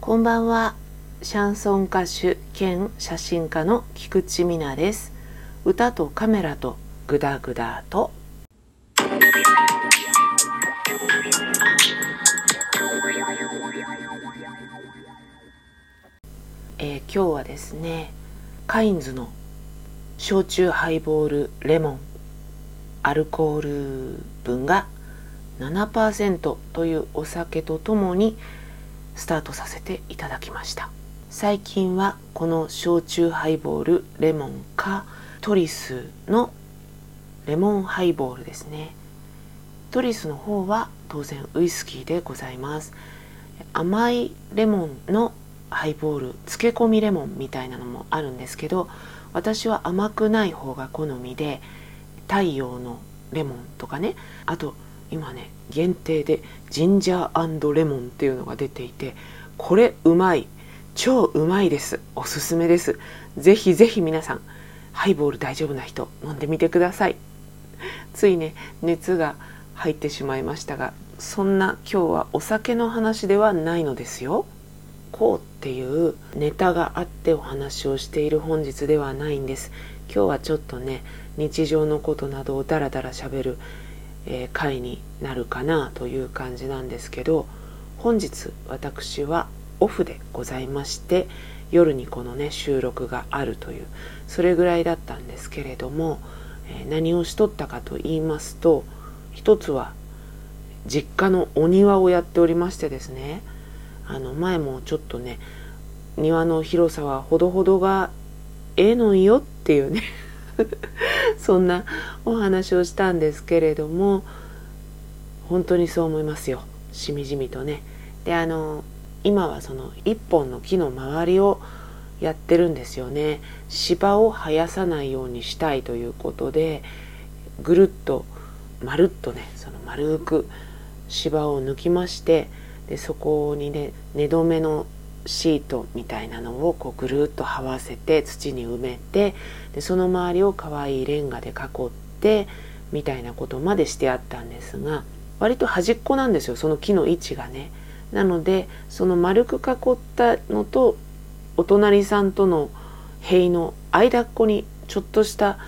こんばんは。シャンソン歌手兼写真家の菊池美奈です。歌とカメラとグダグダと。えー、今日はですねカインズの焼酎ハイボールレモンアルコール分が7%というお酒とともにスタートさせていただきました。最近はこの焼酎ハイボールレモンかトリスのレモンハイボールですね。トリスの方は当然ウイスキーでございます。甘いレモンのハイボール漬け込みレモンみたいなのもあるんですけど私は甘くない方が好みで太陽のレモンとかね。あと今ね限定でジンジャーレモンっていうのが出ていてこれうまい。超うまいです。おすすめです。ぜひぜひ皆さんハイボール大丈夫な人飲んでみてください。ついね熱が入ってしまいましたがそんな今日はお酒の話ではないのですよ。こうっていうネタがあってお話をしている本日ではないんです。今日はちょっとね日常のことなどをダラダラしゃべるえ、回になるかなという感じなんですけど本日私はオフでございまして夜にこのね収録があるというそれぐらいだったんですけれども、え、何をしとったかと言いますと一つは実家のお庭をやっておりましてですねあの前もちょっとね庭の広さはほどほどがええのよっていうね そんなお話をしたんですけれども本当にそう思いますよしみじみとね。であの今はその一本の木の周りをやってるんですよね芝を生やさないようにしたいということでぐるっとまるっとねその丸く芝を抜きましてでそこにね寝止めのシートみたいなのをこうぐるっと這わせて土に埋めてでその周りを可愛いレンガで囲ってみたいなことまでしてあったんですが割と端っこなんですよその木の位置がね。なのでその丸く囲ったのとお隣さんとの塀の間っこにちょっとした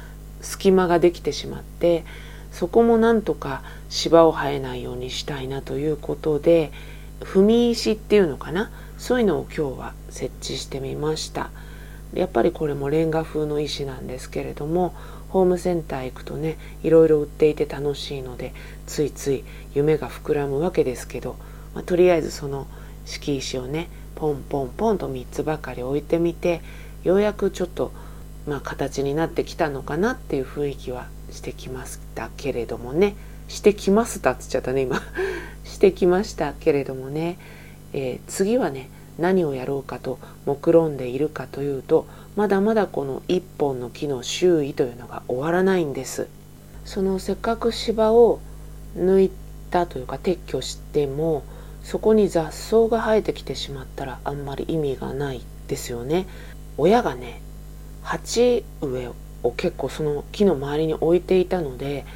隙間ができてしまってそこもなんとか芝を生えないようにしたいなということで踏み石っていうのかなそういうのを今日は設置してみました。やっぱりこれもレンガ風の石なんですけれどもホームセンター行くとねいろいろ売っていて楽しいのでついつい夢が膨らむわけですけど、まあ、とりあえずその敷石をねポンポンポンと3つばかり置いてみてようやくちょっと、まあ、形になってきたのかなっていう雰囲気はしてきましたけれどもね。してきますたっつっちゃったね今。してきましたけれどもね。えー、次はね何をやろうかと目論んでいるかというとまだまだこの一本の木の周囲というのが終わらないんです。そのせっかく芝を抜いたというか撤去してもそこに雑草が生えてきてしまったらあんまり意味がないですよね。親がね鉢植えを結構その木の周りに置いていたので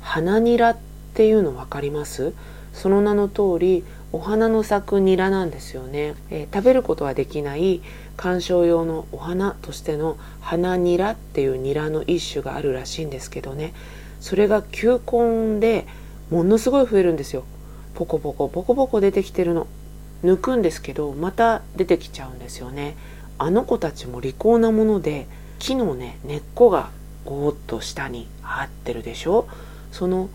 花ニラっていうの分かります？その名の通りお花の咲くニラなんですよね、えー、食べることはできない観賞用のお花としての花ニラっていうニラの一種があるらしいんですけどね。それが球根でものすごい増えるんですよ。ポコポコポコポコ出てきてるの。抜くんですけどまた出てきちゃうんですよね。あの子たちも利口なもので木のね根っこがゴーッと下に張ってるでしょ。その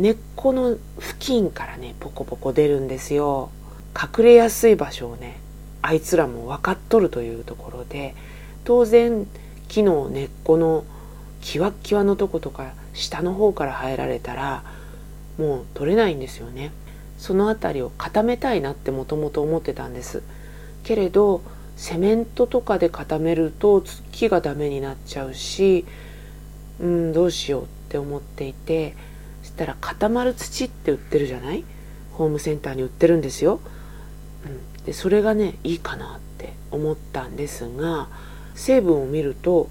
根っこの付近からねポコポコ出るんですよ。隠れやすい場所をねあいつらも分かっとるというところで当然木の根っこのキワッキワのとことか下の方から生えられたらもう取れないんですよね。その辺りを固めたいなってもともと思ってたんです。けれどセメントとかで固めると木がダメになっちゃうしうんどうしようって思っていてしたら固まる土って売ってるじゃない？ホームセンターに売ってるんですよ、うん、でそれがねいいかなって思ったんですが成分を見ると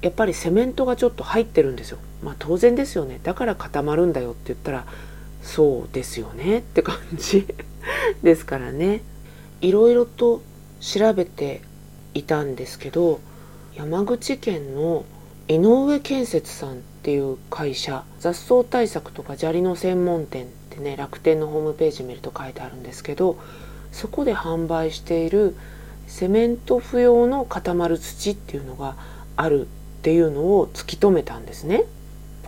やっぱりセメントがちょっと入ってるんですよ。まあ当然ですよね。だから固まるんだよって言ったらそうですよねって感じ ですからね。いろいろと調べていたんですけど山口県の井上建設さんっていう会社雑草対策とか砂利の専門店ってね楽天のホームページ見ると書いてあるんですけどそこで販売しているセメント不要の固まる土っていうのがあるっていうのを突き止めたんですね。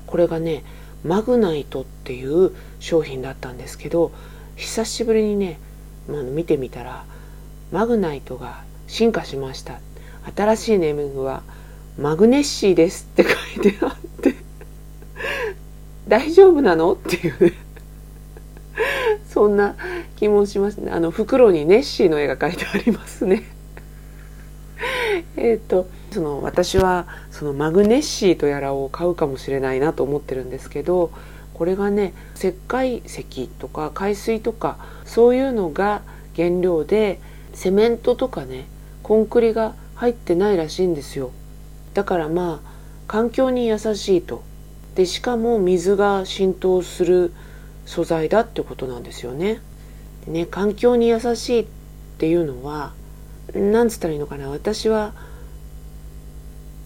これがねマグナイトっていう商品だったんですけど久しぶりにね、まあ、見てみたらマグナイトが進化しました新しいネーミングはマグネッシーですって書いてあって大丈夫なの？っていうね。そんな気もしますね。あの袋にネッシーの絵が描いてありますね。えっとその私はそのマグネッシーとやらを買うかもしれないなと思ってるんですけどこれがね石灰石とか海水とかそういうのが原料でセメントとかねコンクリが入ってないらしいんですよ。だからまあ環境に優しいと。でしかも水が浸透する素材だってことなんですよね。でね環境に優しいっていうのはなんつったらいいのかな。私は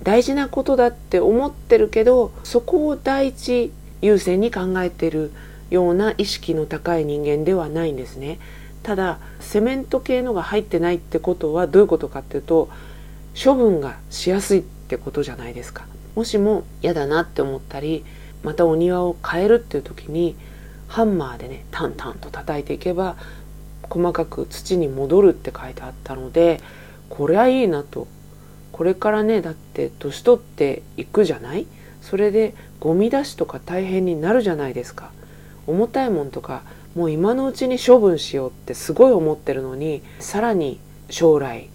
大事なことだって思ってるけどそこを第一優先に考えてるような意識の高い人間ではないんですね。ただセメント系のが入ってないってことはどういうことかっていうと処分がしやすいってことじゃないですか。もしも嫌だなって思ったりまたお庭を変えるっていう時にハンマーでねタンタンと叩いていけば細かく土に戻るって書いてあったのでこれはいいなと。これからねだって年取っていくじゃない？それでゴミ出しとか大変になるじゃないですか。重たいもんとかもう今のうちに処分しようってすごい思ってるのにさらに将来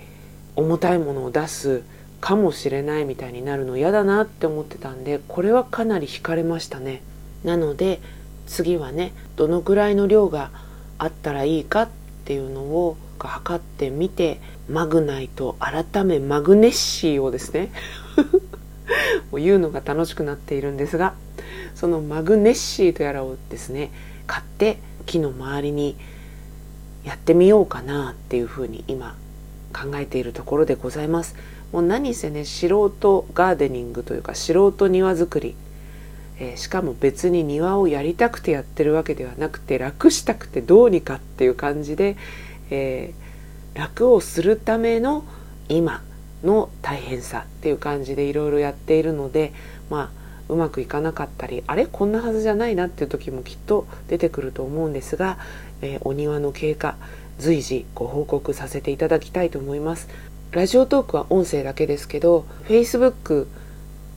重たいものを出すかもしれないみたいになるの嫌だなって思ってたんでこれはかなり惹かれましたね。なので次はねどのくらいの量があったらいいかっていうのを測ってみてマグナイト改めマグネッシーをですね を言うのが楽しくなっているんですがそのマグネッシーとやらをですね買って木の周りにやってみようかなっていうふうに今考えているところでございます。もう何せね素人ガーデニングというか素人庭作り、えー、しかも別に庭をやりたくてやってるわけではなくて楽したくてどうにかっていう感じで、えー、楽をするための今の大変さっていう感じでいろいろやっているのでまあうまくいかなかったりあれこんなはずじゃないなっていう時もきっと出てくると思うんですが、えー、お庭の経過随時ご報告させていただきたいと思います。ラジオトークは音声だけですけど Facebook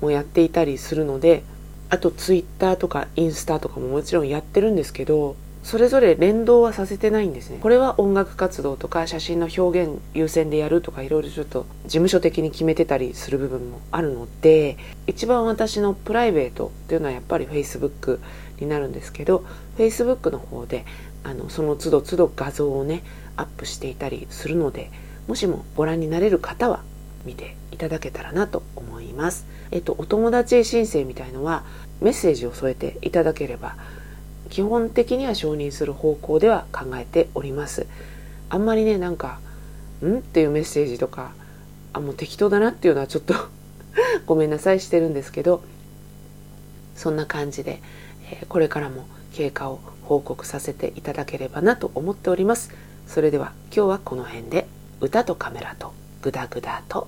もやっていたりするのであと Twitter とかインスタとかももちろんやってるんですけどそれぞれ連動はさせてないんですね。これは音楽活動とか写真の表現優先でやるとかいろいろちょっと事務所的に決めてたりする部分もあるので一番私のプライベートっていうのはやっぱり Facebook になるんですけど Facebook の方であのその都度都度画像をねアップしていたりするのでもしもご覧になれる方は見ていただけたらなと思います。えっと、お友達申請みたいのはメッセージを添えていただければ基本的には承認する方向では考えておりますあんまりねなんか「ん?」っていうメッセージとかあもう適当だなっていうのはちょっと ごめんなさいしてるんですけどそんな感じで、え、これからも経過を報告させていただければなと思っておりますそれでは今日はこの辺で歌とカメラとグダグダと。